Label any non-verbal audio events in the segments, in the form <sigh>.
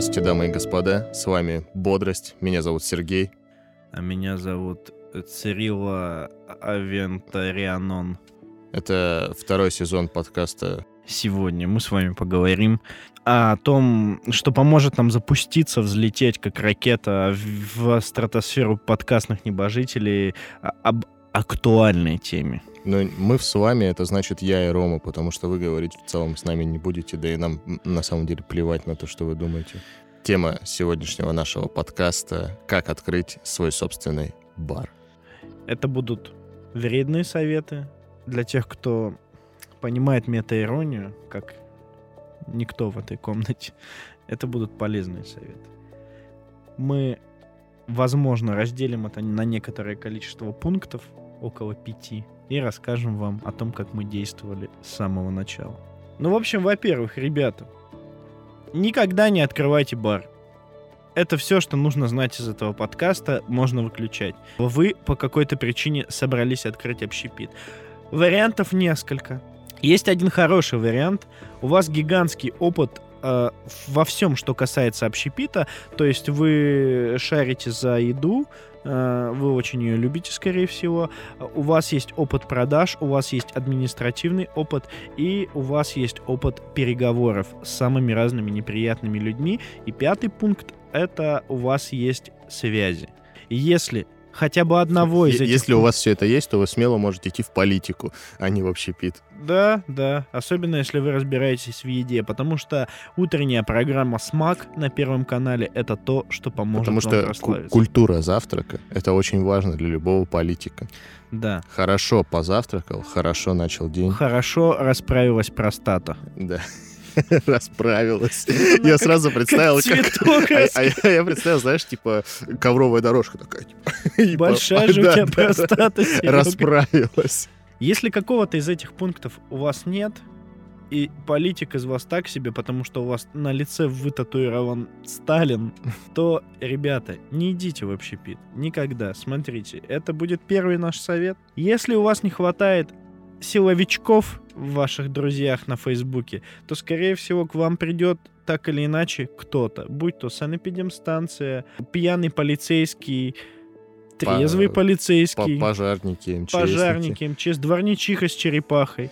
Здравствуйте, дамы и господа. С вами Бодрость. Меня зовут Сергей. А меня зовут Цирилла Авентарианон. Это второй сезон подкаста. Сегодня мы с вами поговорим о том, что поможет нам запуститься, взлететь как ракета в стратосферу подкастных небожителей об актуальной теме. Но мы с вами, это значит я и Рома, потому что вы говорить в целом с нами не будете, да и нам на самом деле плевать на то, что вы думаете. Тема сегодняшнего нашего подкаста — как открыть свой собственный бар. Это будут вредные советы для тех, кто понимает метаиронию, как никто в этой комнате. Это будут полезные советы. Мы, возможно, разделим это на некоторое количество пунктов, около пяти, и расскажем вам о том, как мы действовали с самого начала. Ну, в общем, во-первых, ребята, никогда не открывайте бар. Это все, что нужно знать из этого подкаста, можно выключать. Вы по какой-то причине собрались открыть общепит. Вариантов несколько. Есть один хороший вариант. У вас гигантский опыт э, во всем, что касается общепита. То есть вы шарите за еду, вы очень ее любите, скорее всего. У вас есть опыт продаж, у вас есть административный опыт, и у вас есть опыт переговоров с самыми разными неприятными людьми. И пятый пункт — это у вас есть связи. Если хотя бы одного из этих... Если у вас все это есть, то вы смело можете идти в политику, а не в общепит. Да, да. Особенно, если вы разбираетесь в еде. Потому что утренняя программа «Смак» на Первом канале — это то, что поможет Потому вам что культура завтрака — это очень важно для любого политика. Да. Хорошо позавтракал, хорошо начал день. Хорошо расправилась простата. Да. <laughs> Расправилась. Я сразу представил, <laughs> как... А- а я- я представил, знаешь, типа ковровая дорожка такая. типа, <laughs> Большая же у тебя простата. Расправилась. Если какого-то из этих пунктов у вас нет, и политик из вас так себе, потому что у вас на лице вытатуирован Сталин, то, ребята, не идите в общепит. Никогда. Смотрите, это будет первый наш совет. Если у вас не хватает силовичков в ваших друзьях на Фейсбуке, то, скорее всего, к вам придет так или иначе кто-то. Будь то санэпидемстанция, пьяный полицейский, трезвый По- полицейский По- Пожарники, МЧСники. пожарники, МЧС, дворничиха с черепахой.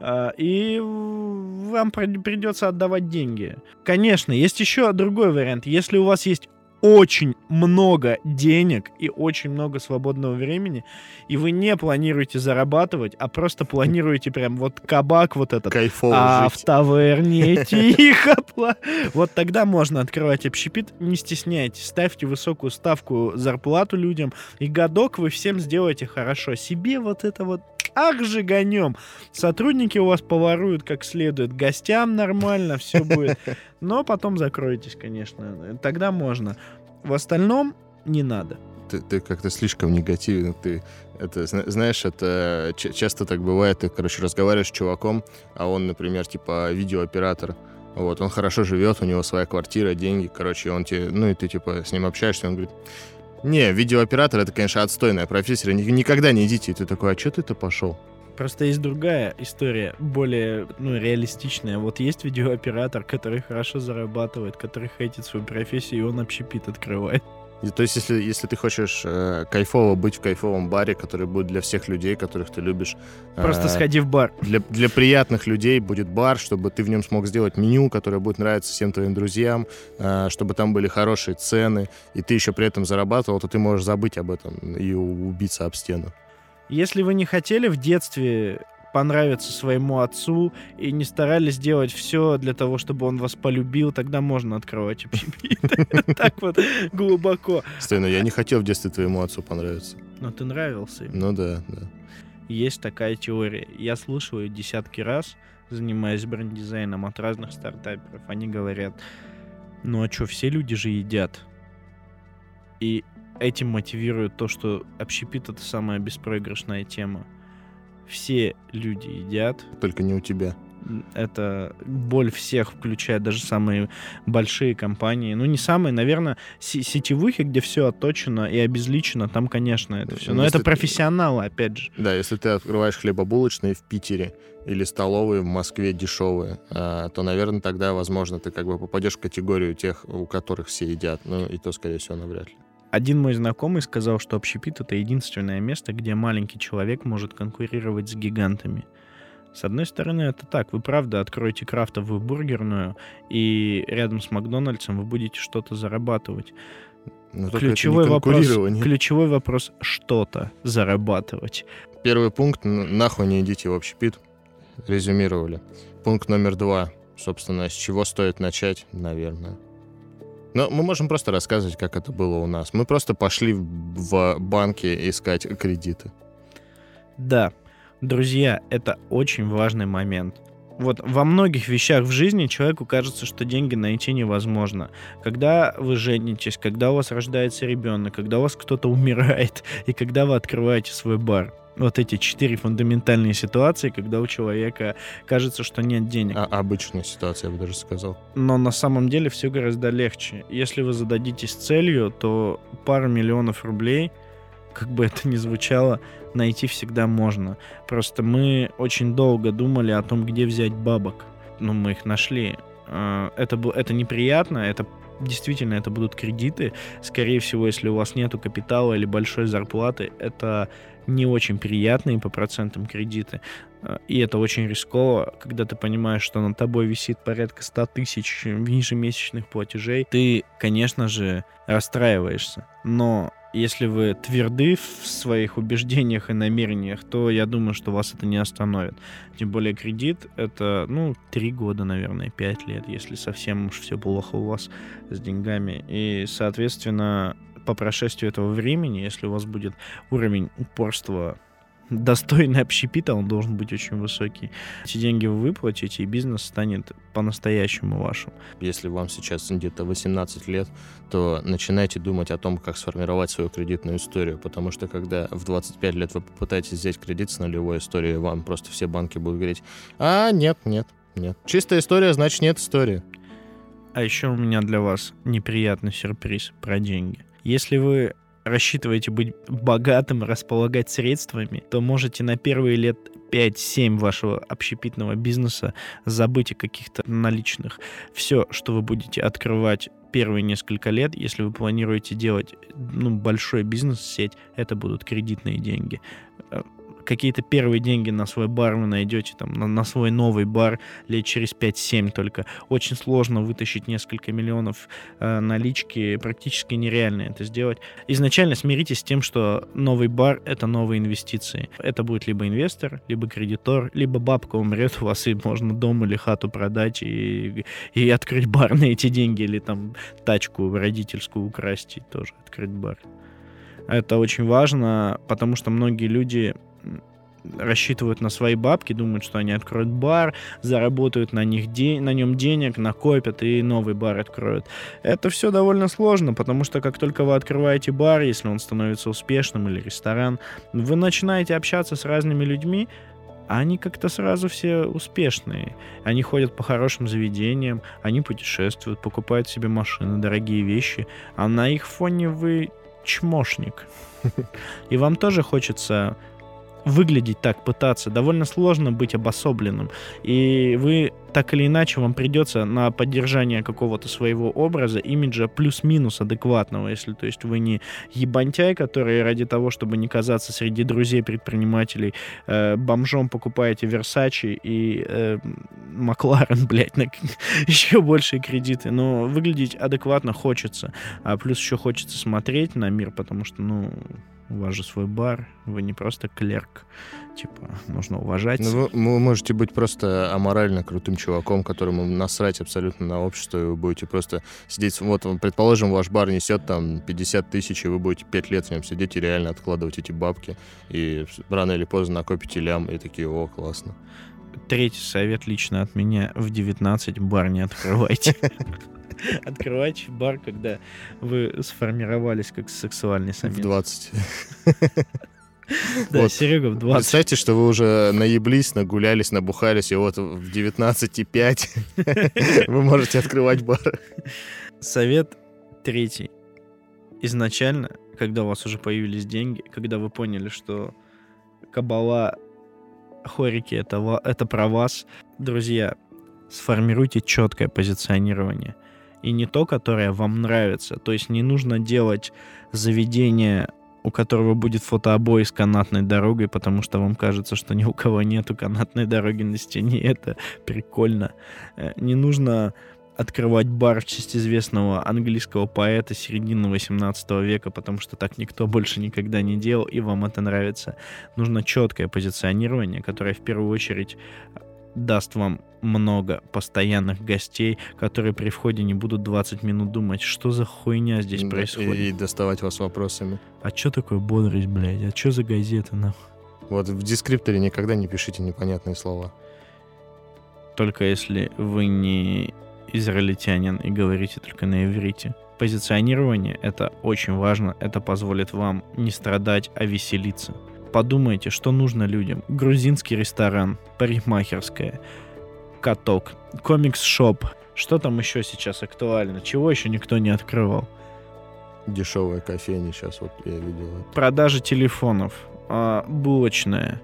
А, И вам прид- придется отдавать деньги. Конечно, есть еще другой вариант. Если у вас есть очень много денег и очень много свободного времени, и вы не планируете зарабатывать, а просто планируете прям вот кабак вот этот, Кайфово а в жить. таверне <laughs> тихо Вот тогда можно открывать общепит, не стесняйтесь, ставьте высокую ставку зарплату людям, и годок вы всем сделаете хорошо. Себе вот это вот ах же гонем. Сотрудники у вас поворуют как следует, гостям нормально, все будет. Но потом закроетесь, конечно. Тогда можно. В остальном не надо. Ты, ты как-то слишком негативен. Ты это зна- знаешь, это ч- часто так бывает. Ты, короче, разговариваешь с чуваком, а он, например, типа видеооператор. Вот, он хорошо живет, у него своя квартира, деньги, короче, он тебе, ну и ты типа с ним общаешься, он говорит, не, видеооператор это, конечно, отстойная профессия, ни- никогда не идите. И ты такой, а что ты-то пошел? Просто есть другая история, более ну, реалистичная. Вот есть видеооператор, который хорошо зарабатывает, который хейтит свою профессию, и он общепит открывает. И То есть, если, если ты хочешь э, кайфово быть в кайфовом баре, который будет для всех людей, которых ты любишь, Просто э, сходи в бар. для, для приятных людей будет бар, чтобы ты в нем смог сделать меню, которое будет нравиться всем твоим друзьям, э, чтобы там были хорошие цены, и ты еще при этом зарабатывал, то ты можешь забыть об этом и убиться об стену. Если вы не хотели в детстве понравиться своему отцу и не старались делать все для того, чтобы он вас полюбил, тогда можно открывать общепит. <laughs> <laughs> Так вот, глубоко. Стой, но я не хотел в детстве твоему отцу понравиться. Но ты нравился им. Ну да, да. Есть такая теория. Я слышал ее десятки раз, занимаясь бренд-дизайном от разных стартаперов. Они говорят, ну а что, все люди же едят. И этим мотивирует то, что общепит — это самая беспроигрышная тема. Все люди едят. Только не у тебя. Это боль всех, включая даже самые большие компании. Ну, не самые, наверное, сетевых, где все отточено и обезличено, там, конечно, это все. Но если это профессионалы, опять же. Да, если ты открываешь хлебобулочные в Питере или столовые в Москве дешевые, а, то, наверное, тогда, возможно, ты как бы попадешь в категорию тех, у которых все едят. Ну, и то, скорее всего, навряд ли. Один мой знакомый сказал, что общепит — это единственное место, где маленький человек может конкурировать с гигантами. С одной стороны, это так. Вы правда откроете крафтовую бургерную, и рядом с Макдональдсом вы будете что-то зарабатывать. Но ключевой, вопрос, ключевой вопрос — что-то зарабатывать. Первый пункт — нахуй не идите в общепит. Резюмировали. Пункт номер два. Собственно, с чего стоит начать, наверное. Но мы можем просто рассказывать, как это было у нас. Мы просто пошли в банки искать кредиты. Да, друзья, это очень важный момент. Вот во многих вещах в жизни человеку кажется, что деньги найти невозможно. Когда вы женитесь, когда у вас рождается ребенок, когда у вас кто-то <laughs> умирает, и когда вы открываете свой бар вот эти четыре фундаментальные ситуации, когда у человека кажется, что нет денег. А обычная ситуация, я бы даже сказал. Но на самом деле все гораздо легче. Если вы зададитесь целью, то пару миллионов рублей, как бы это ни звучало, найти всегда можно. Просто мы очень долго думали о том, где взять бабок. Но мы их нашли. А, это, это неприятно, это действительно это будут кредиты. Скорее всего, если у вас нету капитала или большой зарплаты, это не очень приятные по процентам кредиты. А, и это очень рисково, когда ты понимаешь, что над тобой висит порядка 100 тысяч ежемесячных платежей. Ты, конечно же, расстраиваешься. Но если вы тверды в своих убеждениях и намерениях, то я думаю, что вас это не остановит. Тем более кредит — это, ну, три года, наверное, пять лет, если совсем уж все плохо у вас с деньгами. И, соответственно, по прошествию этого времени, если у вас будет уровень упорства достойный общепита, он должен быть очень высокий. Эти деньги вы выплатите, и бизнес станет по-настоящему вашим. Если вам сейчас где-то 18 лет, то начинайте думать о том, как сформировать свою кредитную историю, потому что когда в 25 лет вы попытаетесь взять кредит с нулевой историей, вам просто все банки будут говорить, а нет, нет, нет. Чистая история, значит нет истории. А еще у меня для вас неприятный сюрприз про деньги. Если вы рассчитываете быть богатым, располагать средствами, то можете на первые лет 5-7 вашего общепитного бизнеса забыть о каких-то наличных. Все, что вы будете открывать первые несколько лет, если вы планируете делать ну, большой бизнес-сеть, это будут кредитные деньги какие-то первые деньги на свой бар вы найдете, там, на, на свой новый бар лет через 5-7 только. Очень сложно вытащить несколько миллионов э, налички, практически нереально это сделать. Изначально смиритесь с тем, что новый бар — это новые инвестиции. Это будет либо инвестор, либо кредитор, либо бабка умрет у вас, и можно дом или хату продать и, и открыть бар на эти деньги, или там тачку родительскую украсть и тоже открыть бар. Это очень важно, потому что многие люди рассчитывают на свои бабки, думают, что они откроют бар, заработают на, них де- на нем денег, накопят и новый бар откроют. Это все довольно сложно, потому что как только вы открываете бар, если он становится успешным или ресторан, вы начинаете общаться с разными людьми, а они как-то сразу все успешные. Они ходят по хорошим заведениям, они путешествуют, покупают себе машины, дорогие вещи, а на их фоне вы чмошник. <laughs> И вам тоже хочется выглядеть так, пытаться. Довольно сложно быть обособленным. И вы так или иначе вам придется на поддержание какого-то своего образа, имиджа плюс-минус адекватного, если то есть вы не ебантяй, который ради того, чтобы не казаться среди друзей предпринимателей, э, бомжом покупаете Versace и э, Макларен, блядь, на <laughs> еще большие кредиты, но выглядеть адекватно хочется, а плюс еще хочется смотреть на мир, потому что, ну, у вас же свой бар, вы не просто клерк. Типа, нужно уважать. Ну, вы, вы можете быть просто аморально крутым чуваком, которому насрать абсолютно на общество, и вы будете просто сидеть... Вот, предположим, ваш бар несет там 50 тысяч, и вы будете 5 лет в нем сидеть и реально откладывать эти бабки, и рано или поздно накопите лям, и такие, о, классно. Третий совет лично от меня. В 19 бар не открывайте. <laughs> <laughs> Открывайте бар, когда вы сформировались как сексуальный самец. В 20. Да, Вот. Серега в 20. Представьте, что вы уже наеблись, нагулялись, набухались, и вот в 19,5 <laughs> вы можете открывать бар. Совет третий. Изначально, когда у вас уже появились деньги, когда вы поняли, что кабала, хорики это, это про вас, друзья, сформируйте четкое позиционирование. И не то, которое вам нравится. То есть не нужно делать заведение, у которого будет фотообой с канатной дорогой, потому что вам кажется, что ни у кого нету канатной дороги на стене. <laughs> Это прикольно. Э, Не нужно открывать бар в честь известного английского поэта середины 18 века, потому что так никто больше никогда не делал, и вам это нравится. Нужно четкое позиционирование, которое в первую очередь даст вам много постоянных гостей, которые при входе не будут 20 минут думать, что за хуйня здесь Да, происходит. И доставать вас вопросами. А что такое бодрость, блядь? А что за газета, нахуй? Вот в дескрипторе никогда не пишите непонятные слова. Только если вы не израильтянин и говорите только на иврите. Позиционирование — это очень важно. Это позволит вам не страдать, а веселиться. Подумайте, что нужно людям. Грузинский ресторан, парикмахерская, каток, комикс-шоп. Что там еще сейчас актуально? Чего еще никто не открывал? Дешевая кофейня сейчас, вот я видел. Продажа телефонов, а, булочная.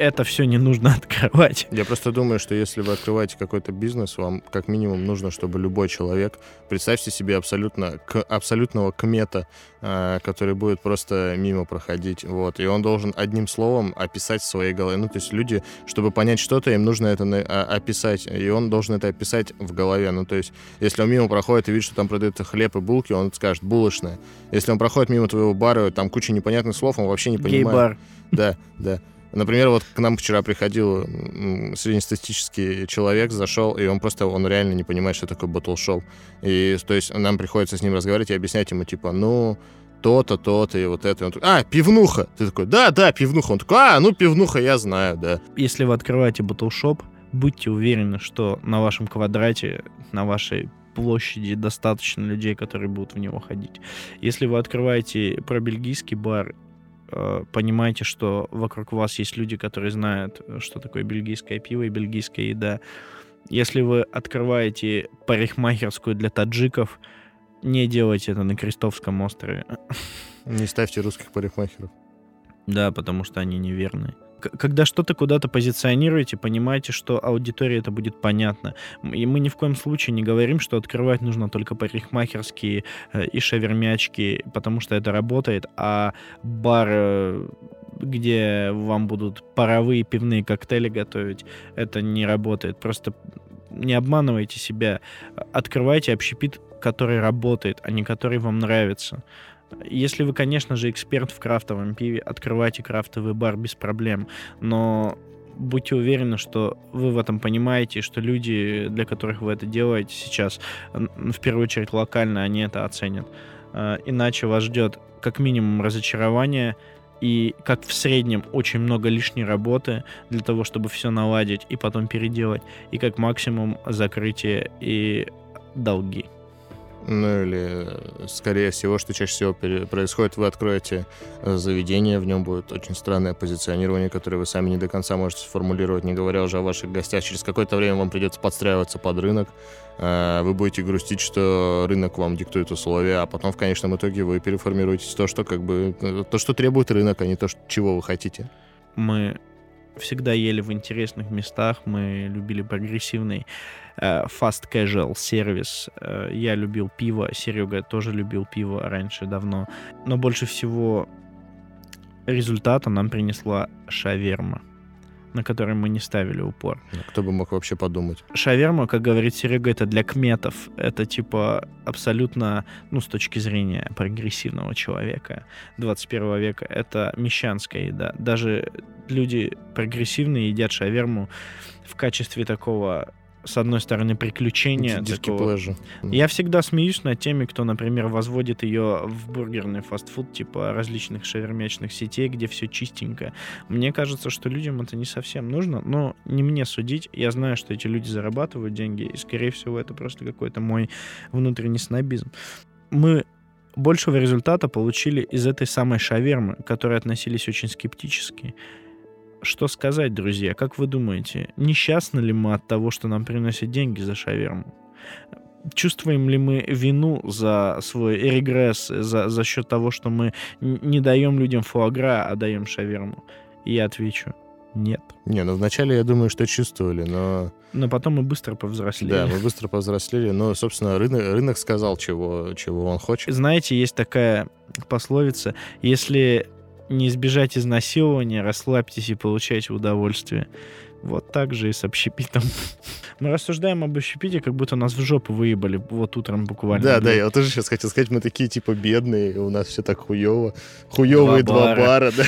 Это все не нужно <laughs> открывать. Я просто думаю, что если вы открываете какой-то бизнес, вам как минимум нужно, чтобы любой человек, представьте себе абсолютно к, абсолютного кмета, э, который будет просто мимо проходить, вот, и он должен одним словом описать в своей голове. Ну, то есть люди, чтобы понять что-то, им нужно это на- а- описать, и он должен это описать в голове. Ну, то есть, если он мимо проходит и видит, что там продают хлеб и булки, он скажет «булочная». Если он проходит мимо твоего бара, там куча непонятных слов, он вообще не понимает. Гей-бар. Да, да. Например, вот к нам вчера приходил среднестатистический человек, зашел, и он просто, он реально не понимает, что такое батл-шоу. И, то есть, нам приходится с ним разговаривать и объяснять ему, типа, ну, то-то, то-то, и вот это. И он такой, а, пивнуха! Ты такой, да, да, пивнуха. Он такой, а, ну, пивнуха, я знаю, да. Если вы открываете батлшоп, будьте уверены, что на вашем квадрате, на вашей площади достаточно людей, которые будут в него ходить. Если вы открываете пробельгийский бар, э, понимайте, что вокруг вас есть люди, которые знают, э, что такое бельгийское пиво и бельгийская еда. Если вы открываете парикмахерскую для таджиков, не делайте это на Крестовском острове. Не ставьте русских парикмахеров. Да, потому что они неверные. Когда что-то куда-то позиционируете, понимайте, что аудитории это будет понятно. И мы ни в коем случае не говорим, что открывать нужно только парикмахерские э, и шавермячки, потому что это работает, а бар, э, где вам будут паровые пивные коктейли готовить, это не работает. Просто не обманывайте себя. Открывайте общепит, который работает, а не который вам нравится. Если вы, конечно же, эксперт в крафтовом пиве, открывайте крафтовый бар без проблем. Но будьте уверены, что вы в этом понимаете, что люди, для которых вы это делаете сейчас, в первую очередь локально, они это оценят. Э, Иначе вас ждет как минимум разочарование и как в среднем очень много лишней работы для того, чтобы все наладить и потом переделать, и как максимум закрытие и долги. Ну или, скорее всего, что чаще всего происходит, вы откроете э, заведение, в нем будет очень странное позиционирование, которое вы сами не до конца можете сформулировать, не говоря уже о ваших гостях. Через какое-то время вам придется подстраиваться под рынок, э, вы будете грустить, что рынок вам диктует условия, а потом в конечном итоге вы переформируетесь то, что как бы э, то, что требует рынок, а не то, чего вы хотите. мы всегда ели в интересных местах, мы любили прогрессивный э, fast casual сервис. Э, я любил пиво, Серега тоже любил пиво раньше давно. Но больше всего результата нам принесла шаверма, на которой мы не ставили упор. Кто бы мог вообще подумать. Шаверма, как говорит Серега, это для кметов. Это типа абсолютно, ну, с точки зрения прогрессивного человека 21 века, это мещанская еда. Даже люди прогрессивные едят шаверму в качестве такого, с одной стороны, приключения. Такого- я всегда смеюсь над теми, кто, например, возводит ее в бургерный фастфуд, типа различных шавермячных сетей, где все чистенько. Мне кажется, что людям это не совсем нужно, но не мне судить. Я знаю, что эти люди зарабатывают деньги, и, скорее всего, это просто какой-то мой внутренний снобизм. Мы большего результата получили из этой самой шавермы, к которой относились очень скептически. Что сказать, друзья? Как вы думаете, несчастны ли мы от того, что нам приносят деньги за шаверму? Чувствуем ли мы вину за свой регресс, за, за счет того, что мы не даем людям фуагра, а даем шаверму? И я отвечу, нет. Не, ну вначале я думаю, что чувствовали, но... Но потом мы быстро повзрослели. Да, мы <laughs> быстро повзрослели, но, собственно, рынок, рынок сказал, чего, чего он хочет. Знаете, есть такая пословица, если не избежать изнасилования, расслабьтесь и получайте удовольствие. Вот так же и с общепитом. <laughs> Мы рассуждаем об общепите, как будто нас в жопу выебали вот утром буквально. Да, да, я тоже сейчас хотел сказать, мы такие типа бедные, у нас все так хуево. Хуевые два, два бара, да.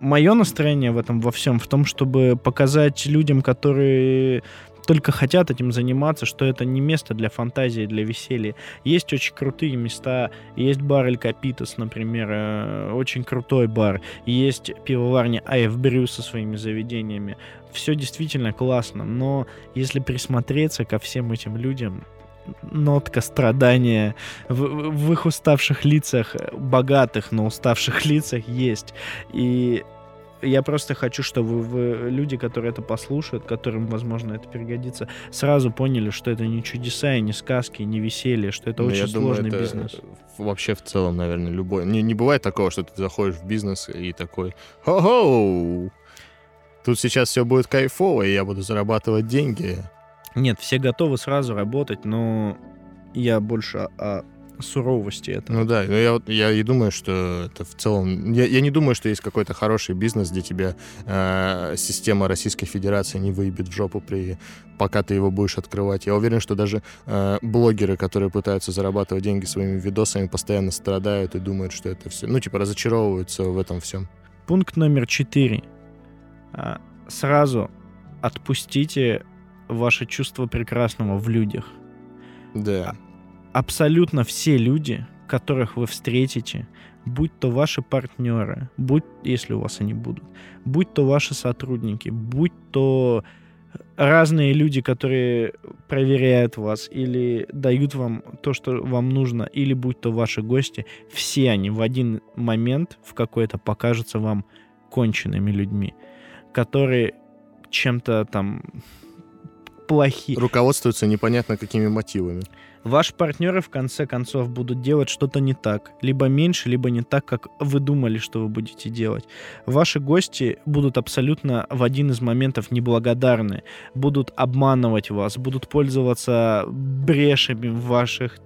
Мое настроение в этом во всем в том, чтобы показать людям, которые только хотят этим заниматься, что это не место для фантазии, для веселья. Есть очень крутые места, есть бар Эль Капитас, например, э, очень крутой бар, есть пивоварня АФ Брю со своими заведениями. Все действительно классно, но если присмотреться ко всем этим людям, нотка страдания в, в их уставших лицах, богатых, но уставших <laughs> лицах есть. И я просто хочу, чтобы вы, люди, которые это послушают, которым, возможно, это пригодится, сразу поняли, что это не чудеса и не сказки, и не веселье, что это Но ну, очень сложный думаю, это бизнес. Вообще в целом, наверное, любой. Не, не бывает такого, что ты заходишь в бизнес и такой «Хо-хоу! Тут сейчас все будет кайфово, и я буду зарабатывать деньги». Нет, все готовы сразу работать, но я больше о суровости этого. Ну да, но я, я и думаю, что это в целом... Я, я не думаю, что есть какой-то хороший бизнес, где тебя э, система Российской Федерации не выебет в жопу, при, пока ты его будешь открывать. Я уверен, что даже э, блогеры, которые пытаются зарабатывать деньги своими видосами, постоянно страдают и думают, что это все... Ну, типа, разочаровываются в этом всем. Пункт номер четыре. А, сразу отпустите ваше чувство прекрасного в людях. Да абсолютно все люди, которых вы встретите, будь то ваши партнеры, будь, если у вас они будут, будь то ваши сотрудники, будь то разные люди, которые проверяют вас или дают вам то, что вам нужно, или будь то ваши гости, все они в один момент в какой-то покажутся вам конченными людьми, которые чем-то там плохи. Руководствуются непонятно какими мотивами. Ваши партнеры в конце концов будут делать что-то не так. Либо меньше, либо не так, как вы думали, что вы будете делать. Ваши гости будут абсолютно в один из моментов неблагодарны. Будут обманывать вас, будут пользоваться брешами в ваших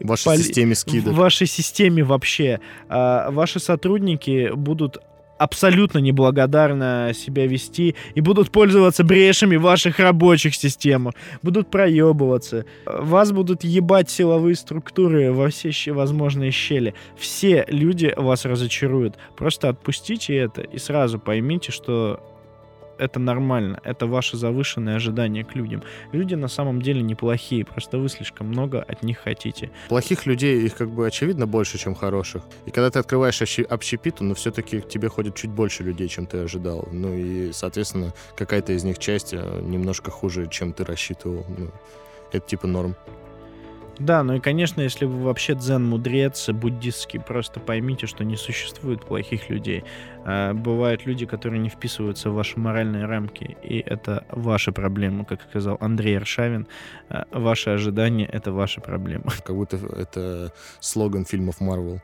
в вашей системе скидок. В вашей системе вообще. А, ваши сотрудники будут абсолютно неблагодарно себя вести и будут пользоваться брешами ваших рабочих системах, будут проебываться, вас будут ебать силовые структуры во все возможные щели. Все люди вас разочаруют. Просто отпустите это и сразу поймите, что это нормально, это ваше завышенное ожидание к людям. Люди на самом деле неплохие, просто вы слишком много от них хотите. Плохих людей, их как бы очевидно больше, чем хороших. И когда ты открываешь общепиту, ну все-таки к тебе ходит чуть больше людей, чем ты ожидал. Ну и, соответственно, какая-то из них часть э, немножко хуже, чем ты рассчитывал. Ну, это типа норм. Да, ну и, конечно, если вы вообще дзен-мудрец, буддистский, просто поймите, что не существует плохих людей. А бывают люди, которые не вписываются в ваши моральные рамки, и это ваша проблема, как сказал Андрей Аршавин. А ваши ожидания — это ваша проблема. <laughs> Как будто это слоган фильмов Марвел.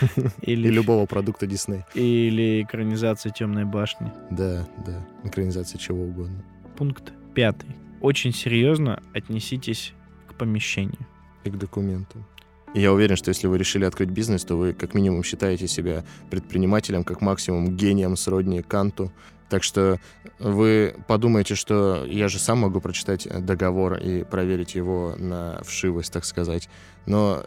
<laughs> Или, и любого продукта Дисней. Или экранизация «Темной башни». Да, да, экранизация чего угодно. Пункт пятый. Очень серьезно отнеситесь помещению. И к документам. Я уверен, что если вы решили открыть бизнес, то вы как минимум считаете себя предпринимателем, как максимум гением сродни Канту. Так что вы подумаете, что я же сам могу прочитать договор и проверить его на вшивость, так сказать. Но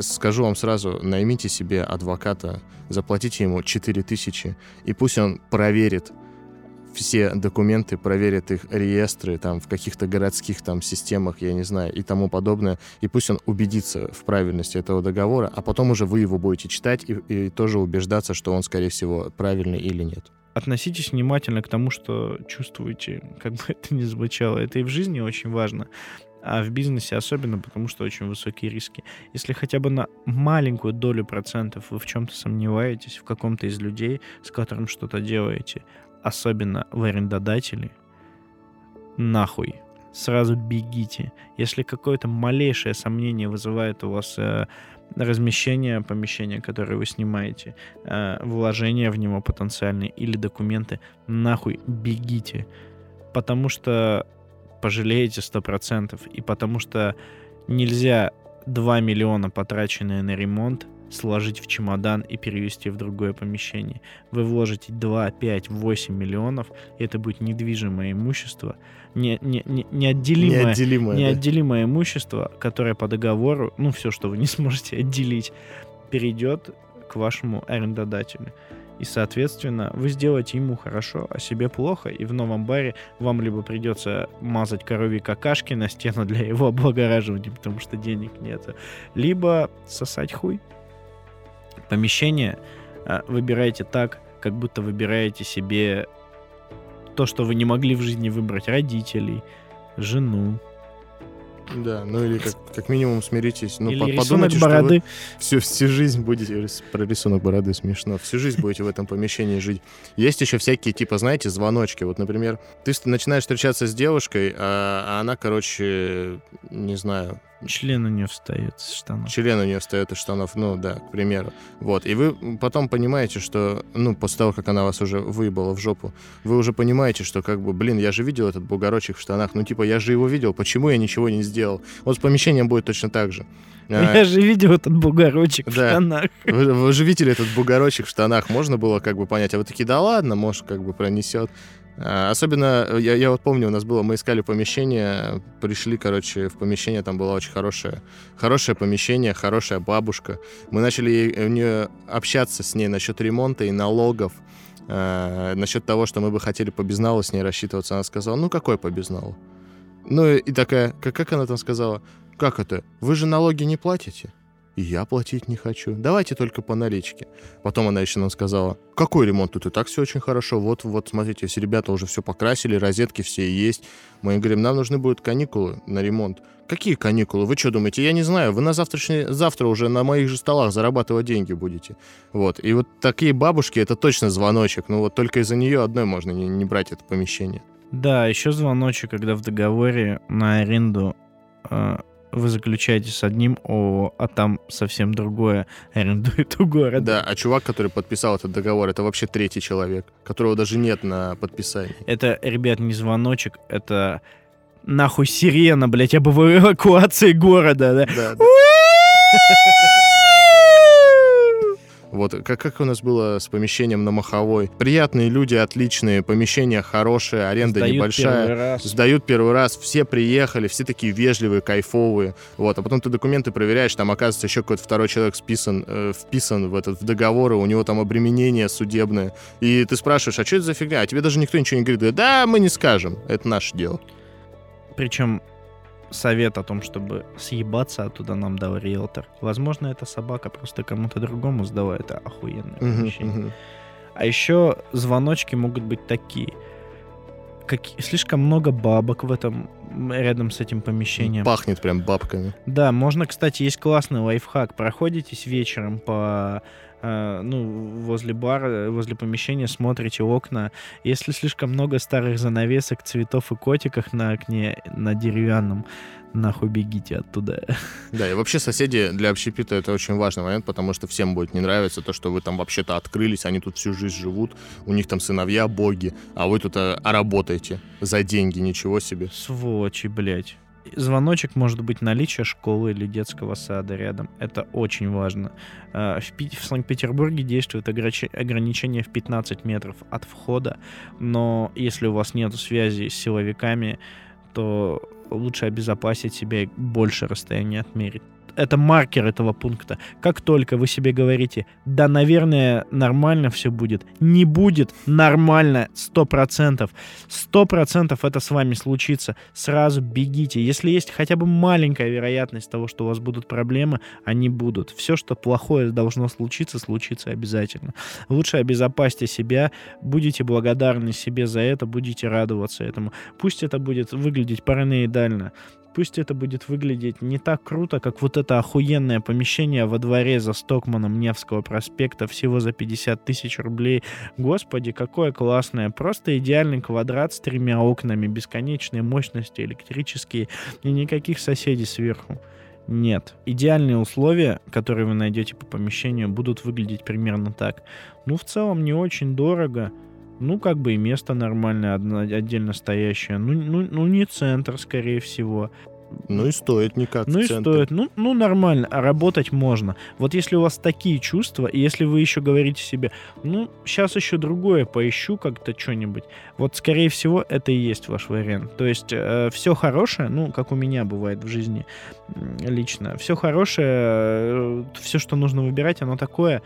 скажу вам сразу, наймите себе адвоката, заплатите ему 4000, и пусть он проверит, все документы, проверят их реестры там в каких-то городских там системах, я не знаю, и тому подобное. И пусть он убедится в правильности этого договора, а потом уже вы его будете читать и, и тоже убеждаться, что он, скорее всего, правильный или нет. Относитесь внимательно к тому, что чувствуете, <laughs> как бы это ни звучало. Это и в жизни очень важно а в бизнесе особенно, потому что очень высокие риски. Если хотя бы на маленькую долю процентов вы в чем-то сомневаетесь, в каком-то из людей, с которым что-то делаете, особенно в арендодателе, нахуй, сразу бегите. Если какое-то малейшее сомнение вызывает у вас э, размещение помещения, которое вы снимаете, э, вложения в него потенциальные или документы, нахуй бегите. Потому что пожалеете 100%. И потому что нельзя 2 миллиона, потраченные на ремонт, сложить в чемодан и перевести в другое помещение. Вы вложите 2, 5, 8 миллионов, и это будет недвижимое имущество, не, не, не, неотделимое, Неотделимое, да. неотделимое имущество, которое по договору, ну все, что вы не <laughs> сможете отделить, перейдет к вашему арендодателю. И, соответственно, вы сделаете ему хорошо, а себе плохо, и в новом баре вам либо придется мазать коровьи какашки на стену для его <laughs> облагораживания, потому что денег нет, либо сосать хуй. Помещение а, выбирайте так, как будто выбираете себе то, что вы не могли в жизни выбрать родителей, жену. Да, ну или как, как минимум смиритесь. Ну, или по- подумайте, что бороды. вы всю, всю жизнь будете... рис- Про рисунок бороды смешно. Всю жизнь будете в этом помещении жить. Есть еще всякие, типа, знаете, звоночки. Вот, например, ты начинаешь встречаться с девушкой, а, а она, короче, не знаю, Член у нее встает с штанов. член у нее встает из штанов, ну да, к примеру. Вот, и вы потом понимаете, что, ну, после того, как она вас уже выебала в жопу, вы уже понимаете, что, как бы, блин, я же видел этот бугорочек в штанах, ну, типа, я же его видел, почему я ничего не сделал? Вот с помещением будет точно так же. А, Я же видел этот бугорочек в Да. штанах. <laughs> Вы, вы же видели этот бугорочек в штанах, можно было как бы понять, а вы такие, да ладно, может, как бы пронесет. А, Особенно, я, я вот помню, у нас было, мы искали помещение, пришли, короче, в помещение, там было очень хорошее, хорошее помещение, хорошая бабушка. Мы начали ей- у нее общаться с ней насчет ремонта и налогов, а, насчет того, что мы бы хотели по безналу с ней рассчитываться. Она сказала, ну какой по безналу? Ну и такая, как, как она там сказала, как это? Вы же налоги не платите? И я платить не хочу. Давайте только по наличке. Потом она еще нам сказала, какой ремонт тут и так все очень хорошо. Вот, вот, смотрите, все ребята уже все покрасили, розетки все есть. Мы говорим, нам нужны будут каникулы на ремонт. Какие каникулы? Вы что думаете? Я не знаю. Вы на завтрашний, завтра уже на моих же столах зарабатывать деньги будете. Вот. И вот такие бабушки, это точно звоночек. Ну вот только из-за нее одной можно не, не брать это помещение. Да, еще звоночек, когда в договоре на аренду э, вы заключаете с одним ООО, а там совсем другое <laughs> арендует у города. Да, а чувак, который подписал этот договор, это вообще третий человек, которого даже нет на подписании. Это, ребят, не звоночек, это нахуй сирена, блядь, об эвакуации города, да. Да, да. Вот как, как у нас было с помещением на Маховой. Приятные люди, отличные, помещение хорошее, аренда Сдают небольшая. первый раз. Сдают первый раз, все приехали, все такие вежливые, кайфовые. Вот, а потом ты документы проверяешь, там оказывается еще какой-то второй человек списан, э, вписан в этот в договор, у него там обременение судебное. И ты спрашиваешь, а что это за фигня? А тебе даже никто ничего не. Говорит, Да, мы не скажем, это наше дело. Причем совет о том, чтобы съебаться оттуда нам дал риэлтор. Возможно, эта собака просто кому-то другому сдала это охуенное помещение. А еще звоночки могут быть такие. Каки- Слишком много бабок в этом рядом с этим помещением. Пахнет прям бабками. Да, можно, кстати, есть классный лайфхак. Проходитесь вечером по ну, возле бара, возле помещения, смотрите окна. Если слишком много старых занавесок, цветов и котиков на окне, на деревянном, нахуй бегите оттуда. <laughs> Да, и вообще соседи для общепита это очень важный момент, потому что всем будет не нравиться то, что вы там вообще-то открылись, они тут всю жизнь живут, у них там сыновья боги, а вы тут а, а работаете за деньги, ничего себе. Сволочи, блядь. Звоночек может быть наличие школы или детского сада рядом. Это очень важно. А, В, в Санкт-Петербурге действует ограничение в 15 метров от входа, но если у вас нет связи с силовиками, то лучше обезопасить себя больше расстояния отмерить. Это маркер этого пункта. Как только вы себе говорите, да, наверное, нормально все будет, не будет нормально 100%. 100% это с вами случится. Сразу бегите. Если есть хотя бы маленькая вероятность того, что у вас будут проблемы, они будут. Все, что плохое должно случиться, случится обязательно. Лучше обезопасьте себя, будете благодарны себе за это, будете радоваться этому. Пусть это будет выглядеть параноидально, пусть это будет выглядеть не так круто, как вот это охуенное помещение во дворе за Стокманом Невского проспекта всего за 50 тысяч рублей. Господи, какое классное. Просто идеальный квадрат с тремя окнами, бесконечной мощности, электрические и никаких соседей сверху. Нет. Идеальные условия, которые вы найдете по помещению, будут выглядеть примерно так. Ну, в целом, не очень дорого. Ну, как бы и место нормальное, одно, отдельно стоящее. Ну, ну, ну, не центр, скорее всего. Ну и стоит не как Ну и центр. стоит. Ну, ну, нормально, а работать можно. Вот если у вас такие чувства, и если вы еще говорите себе, ну, сейчас еще другое поищу как-то что-нибудь, вот, скорее всего, это и есть ваш вариант. То есть э, все хорошее, ну, как у меня бывает в жизни лично, все хорошее, все, что нужно выбирать, оно такое,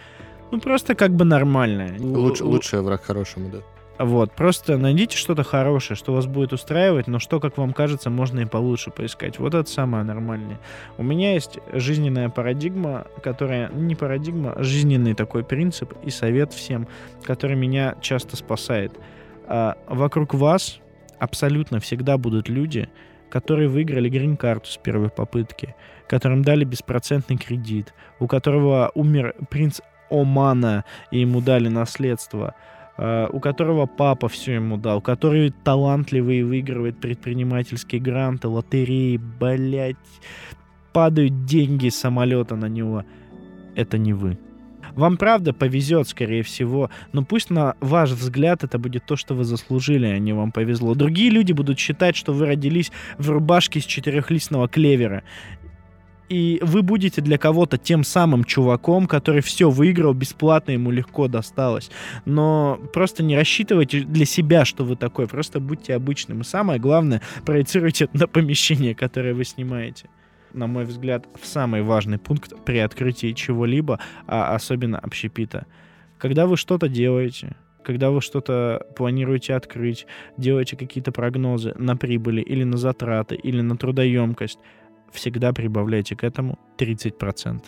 ну, просто как бы нормальное. Луч- Л- лучший враг хорошему, да. вот, просто найдите что-то хорошее, что вас будет устраивать, но что, как вам кажется, можно и получше поискать. Вот это самое нормальное. У меня есть жизненная парадигма, которая, ну, не парадигма, а жизненный такой принцип и совет всем, который меня часто спасает. А, вокруг вас абсолютно всегда будут люди, которые выиграли грин-карту с первой попытки, которым дали беспроцентный кредит, у которого умер принц Омана, и ему дали наследство, э, у которого папа все ему дал, который талантливый и выигрывает предпринимательские гранты, лотереи, блять, падают деньги с самолета на него. Это не вы. Вам правда повезет, скорее всего, но пусть на ваш взгляд это будет то, что вы заслужили, а не вам повезло. Другие люди будут считать, что вы родились в рубашке из четырехлистного клевера. И вы будете для кого-то тем самым чуваком, который все выиграл, бесплатно ему легко досталось. Но просто не рассчитывайте для себя, что вы такой. Просто будьте обычным. И самое главное, проецируйте это на помещение, которое вы снимаете. На мой взгляд, в самый важный пункт при открытии чего-либо, а особенно общепита. Когда вы что-то делаете, когда вы что-то планируете открыть, делаете какие-то прогнозы на прибыли или на затраты, или на трудоемкость, всегда прибавляйте к этому 30%.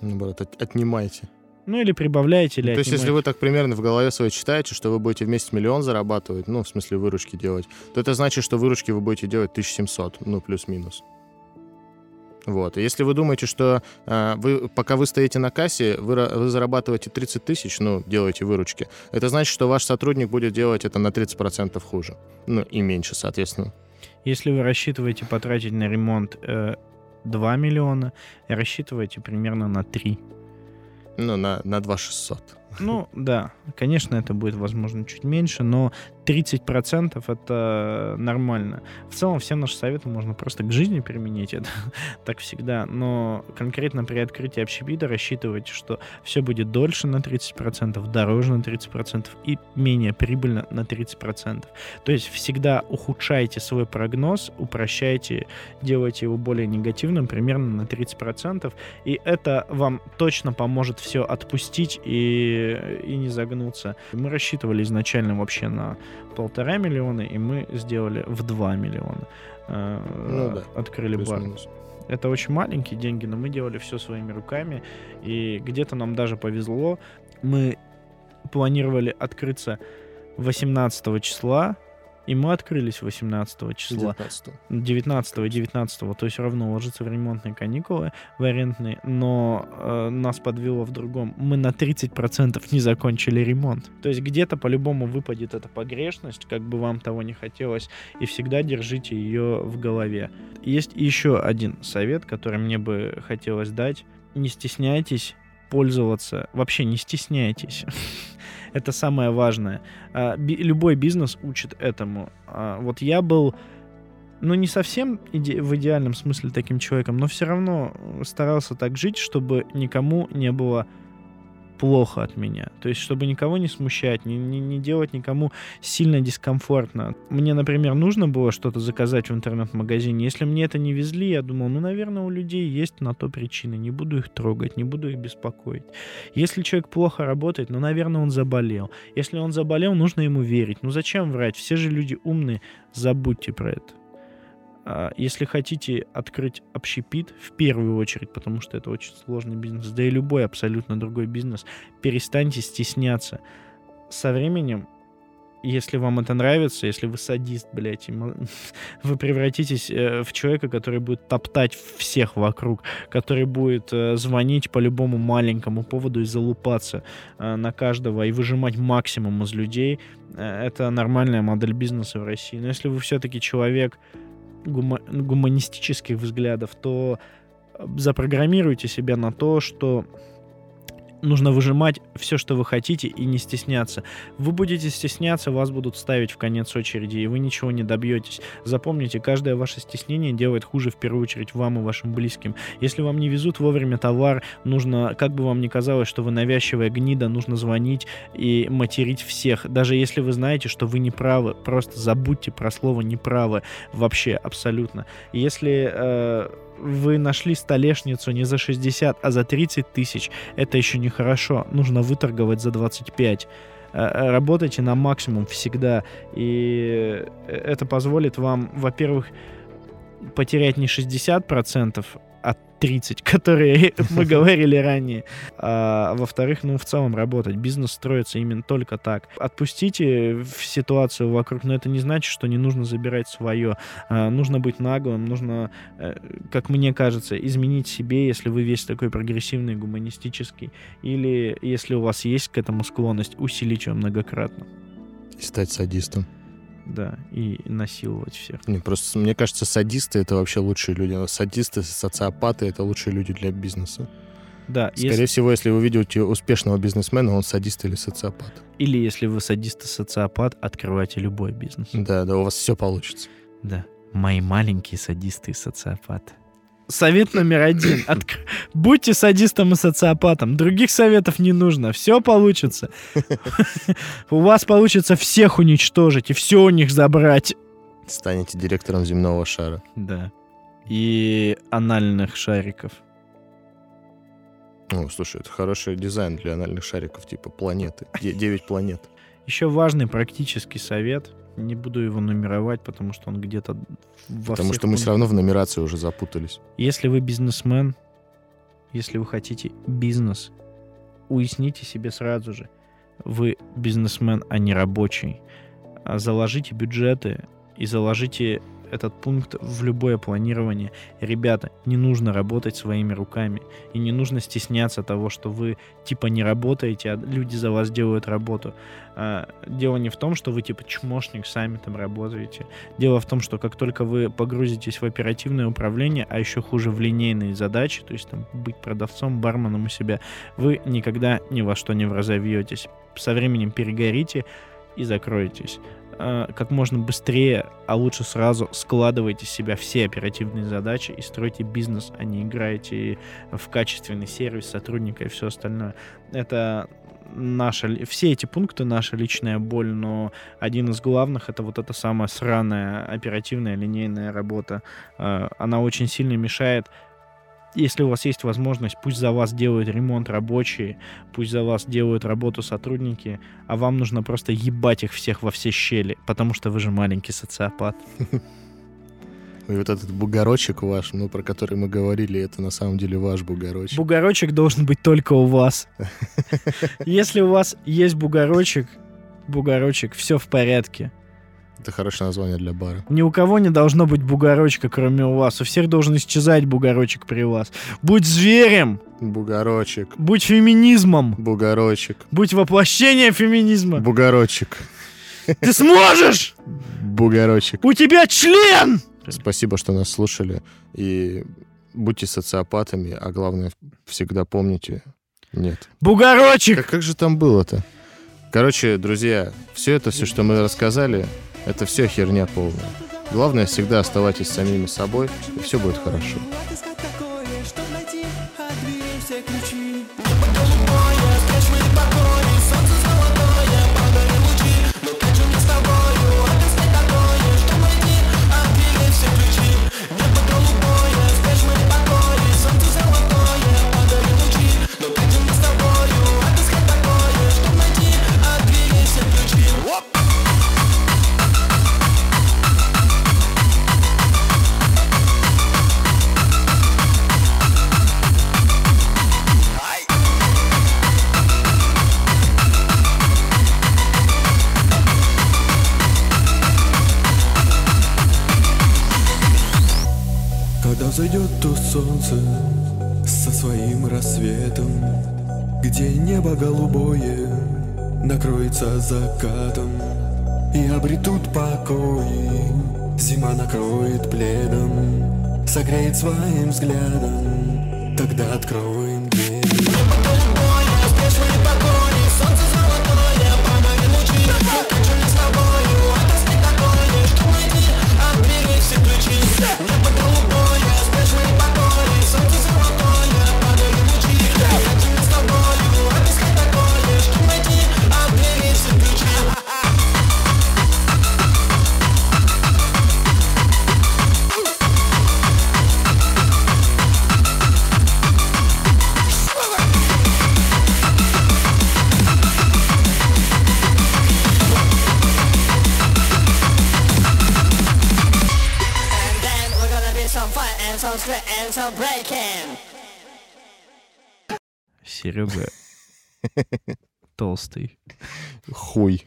Наоборот, от- отнимайте. Ну или прибавляете, или То есть, если вы так примерно в голове своей читаете, что вы будете в месяц миллион зарабатывать, ну, в смысле выручки делать, то это значит, что выручки вы будете делать 1700, ну, плюс-минус. Вот. И если вы думаете, что э, вы, пока вы стоите на кассе, вы, вы зарабатываете 30 тысяч, ну, делаете выручки, это значит, что ваш сотрудник будет делать это на 30% хуже. Ну, и меньше, соответственно. Если вы рассчитываете потратить на ремонт э, 2 миллиона, рассчитывайте примерно на 3. Ну, на, на 2600. Ну, да, конечно, это будет, возможно, чуть меньше, но 30% это нормально. В целом, все наши советы можно просто к жизни применить, <laughs> это так всегда. Но конкретно при открытии общепита рассчитывайте, что все будет дольше на 30%, дороже на 30% и менее прибыльно на 30%. То есть всегда ухудшайте свой прогноз, упрощайте, делайте его более негативным примерно на 30%, и это вам точно поможет все отпустить и, и не загнуться. Мы рассчитывали изначально вообще на полтора миллиона, и мы сделали в 2 миллиона. Э, Ну да, Открыли бар. Плюс-минус. Это очень маленькие деньги, но мы делали все своими руками, и где-то нам даже повезло. Мы планировали открыться 18 числа, и мы открылись 18 числа. 19. 19 и 19, то есть равно ложится в ремонтные каникулы, в арендные, но э, нас подвело в другом. Мы на 30% не закончили ремонт. То есть где-то по-любому выпадет эта погрешность, как бы вам того не хотелось, и всегда держите ее в голове. Есть еще один совет, который мне бы хотелось дать. Не стесняйтесь пользоваться, вообще не стесняйтесь. <laughs> Это самое важное. А, Любой бизнес учит этому. А, Вот я был ну, не совсем иде- в идеальном смысле таким человеком, но все равно старался так жить, чтобы никому не было плохо от меня. То есть, чтобы никого не смущать, не, не, не делать никому сильно дискомфортно. Мне, например, нужно было что-то заказать в интернет-магазине. Если мне это не везли, я думал, ну, наверное, у людей есть на то причины. Не буду их трогать, не буду их беспокоить. Если человек плохо работает, ну, наверное, он заболел. Если он заболел, нужно ему верить. Ну, зачем врать? Все же люди умные. Забудьте про это. А, Если хотите открыть общепит, в первую очередь, потому что это очень сложный бизнес, да и любой абсолютно другой бизнес, перестаньте стесняться. Со временем если вам это нравится, если вы садист, блядь, <laughs> вы превратитесь э, в человека, который будет топтать всех вокруг, который будет э, звонить по любому маленькому поводу и залупаться э, на каждого и выжимать максимум из людей, это нормальная модель бизнеса в России. Но если вы все-таки человек гума- гуманистических взглядов, то э, запрограммируйте себя на то, что нужно выжимать все, что вы хотите, и не стесняться. Вы будете стесняться, вас будут ставить в конец очереди, и вы ничего не добьетесь. Запомните, каждое ваше стеснение делает хуже в первую очередь вам и вашим близким. Если вам не везут вовремя товар, нужно, как бы вам ни казалось, что вы навязчивая гнида, нужно звонить и материть всех. Даже если вы знаете, что вы не правы, просто забудьте про слово неправы вообще абсолютно. Если э, вы нашли столешницу не за 60, а за 30 тысяч, это еще не хорошо. Нужно выторговать за 25. Э, э, Работайте на максимум всегда. И э, это позволит вам, во-первых, потерять не 60%, а 30, которые <laughs> мы говорили ранее. А, во-вторых, ну, в целом работать. Бизнес строится именно только так. Отпустите ситуацию вокруг, но это не значит, что не нужно забирать свое. А, нужно быть наглым, нужно, э, как мне кажется, изменить себе, если вы весь такой прогрессивный, гуманистический, или если у вас есть к этому склонность, усилить ее многократно. И стать садистом. Да, и насиловать всех. Не, просто мне кажется, садисты это вообще лучшие люди. Садисты, социопаты это лучшие люди для бизнеса. Да, Скорее если- всего, если вы видите успешного бизнесмена, он садист или социопат. или если вы садист и социопат, открывайте любой бизнес. Да, да, у вас все получится. Да. Мои маленькие садисты и социопаты. Совет номер один. <coughs> Отк- Будьте садистом и социопатом. Других советов не нужно. Все получится. <laughs> У вас получится всех уничтожить и все у них забрать. Станете директором земного шара. Да. И анальных шариков. О, слушай, это хороший дизайн для анальных шариков, типа планеты. Де- Девять планет. Еще важный практический совет. Не буду его нумеровать, потому что он где-то во Потому что мы пунктах. все равно в нумерации уже запутались. Если вы бизнесмен, если вы хотите бизнес, уясните себе сразу же, вы бизнесмен, а не рабочий. А Заложите бюджеты и заложите этот пункт в любое планирование. Ребята, не нужно работать своими руками. И не нужно стесняться того, что вы типа не работаете, а люди за вас делают работу. А, Дело не в том, что вы типа чмошник, сами там работаете. Дело в том, что как только вы погрузитесь в оперативное управление, а еще хуже в линейные задачи, то есть там быть продавцом, барменом у себя, вы никогда ни во что не разовьетесь. Со временем перегорите и закроетесь. А, Как можно быстрее, а лучше сразу складывайте в себя все оперативные задачи и стройте бизнес, а не играете в качественный сервис сотрудника и все остальное. Это наша, все эти пункты наша личная боль, но один из главных это вот эта самая сраная оперативная линейная работа. Э, Она очень сильно мешает. Если у вас есть возможность, пусть за вас делают ремонт рабочие, пусть за вас делают работу сотрудники, а вам нужно просто ебать их всех во все щели, потому что вы же маленький социопат. И вот этот бугорочек ваш, ну, про который мы говорили, это на самом деле ваш бугорочек. Бугорочек должен быть только у вас. <laughs> Если у вас есть бугорочек, бугорочек, все в порядке. Это хорошее название для бара. Ни у кого не должно быть бугорочка, кроме у вас. У всех должен исчезать бугорочек при вас. Будь зверем, Бугорочек. будь феминизмом, Бугорочек. будь воплощением феминизма. Бугорочек. Ты сможешь! Бугорочек. У тебя член! Спасибо, что нас слушали. И будьте социопатами, а главное, всегда помните... Нет. Бугорочек! Как, как же там было-то? Короче, друзья, все это, все, что мы рассказали, это все херня полная. Главное, всегда оставайтесь самими собой, и все будет хорошо. Солнце со своим рассветом, Где небо голубое накроется закатом, И обретут покой, зима накроет пледом, Согреет своим взглядом, тогда откроем and some spit and some breaking. Серега <laughs> толстый. Хуй.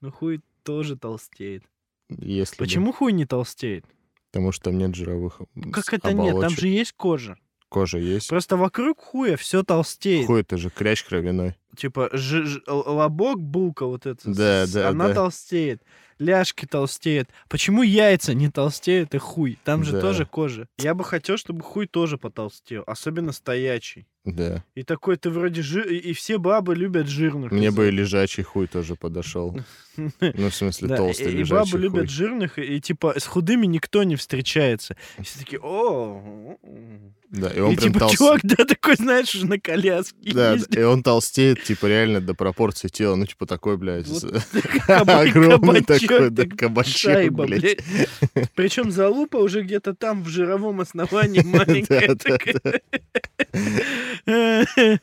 Ну хуй тоже толстеет. Если бы. Почему хуй не толстеет? Потому что там нет жировых Как с- это нет? Там оболочек. же есть кожа. Кожа есть. Просто вокруг хуя все толстеет. Хуй это же крящ кровяной. Типа ж- л- лобок, булка вот эта, Да, с- да, она да. толстеет. Ляжки толстеют. Почему яйца не толстеют и хуй? Там же Да. тоже кожа. Я бы хотел, чтобы хуй тоже потолстел. Особенно стоячий. Да. И такой ты вроде жир... И, и все бабы любят жирных. Мне бы и лежачий хуй тоже подошел. <laughs> Ну, в смысле, Да, толстый и, и лежачий бабы любят жирных, и, и, типа с худыми никто не встречается. И все такие, о, Да, и он и прям типа толстый. чувак, да, такой, знаешь, уже на коляске Да, ездит. и он толстеет, типа, реально до пропорции тела. Ну, типа, такой, блядь, Вот <laughs> огромный такой, да, кабачок, блядь. Причем залупа уже где-то там в жировом основании <laughs> маленькая такая. <laughs>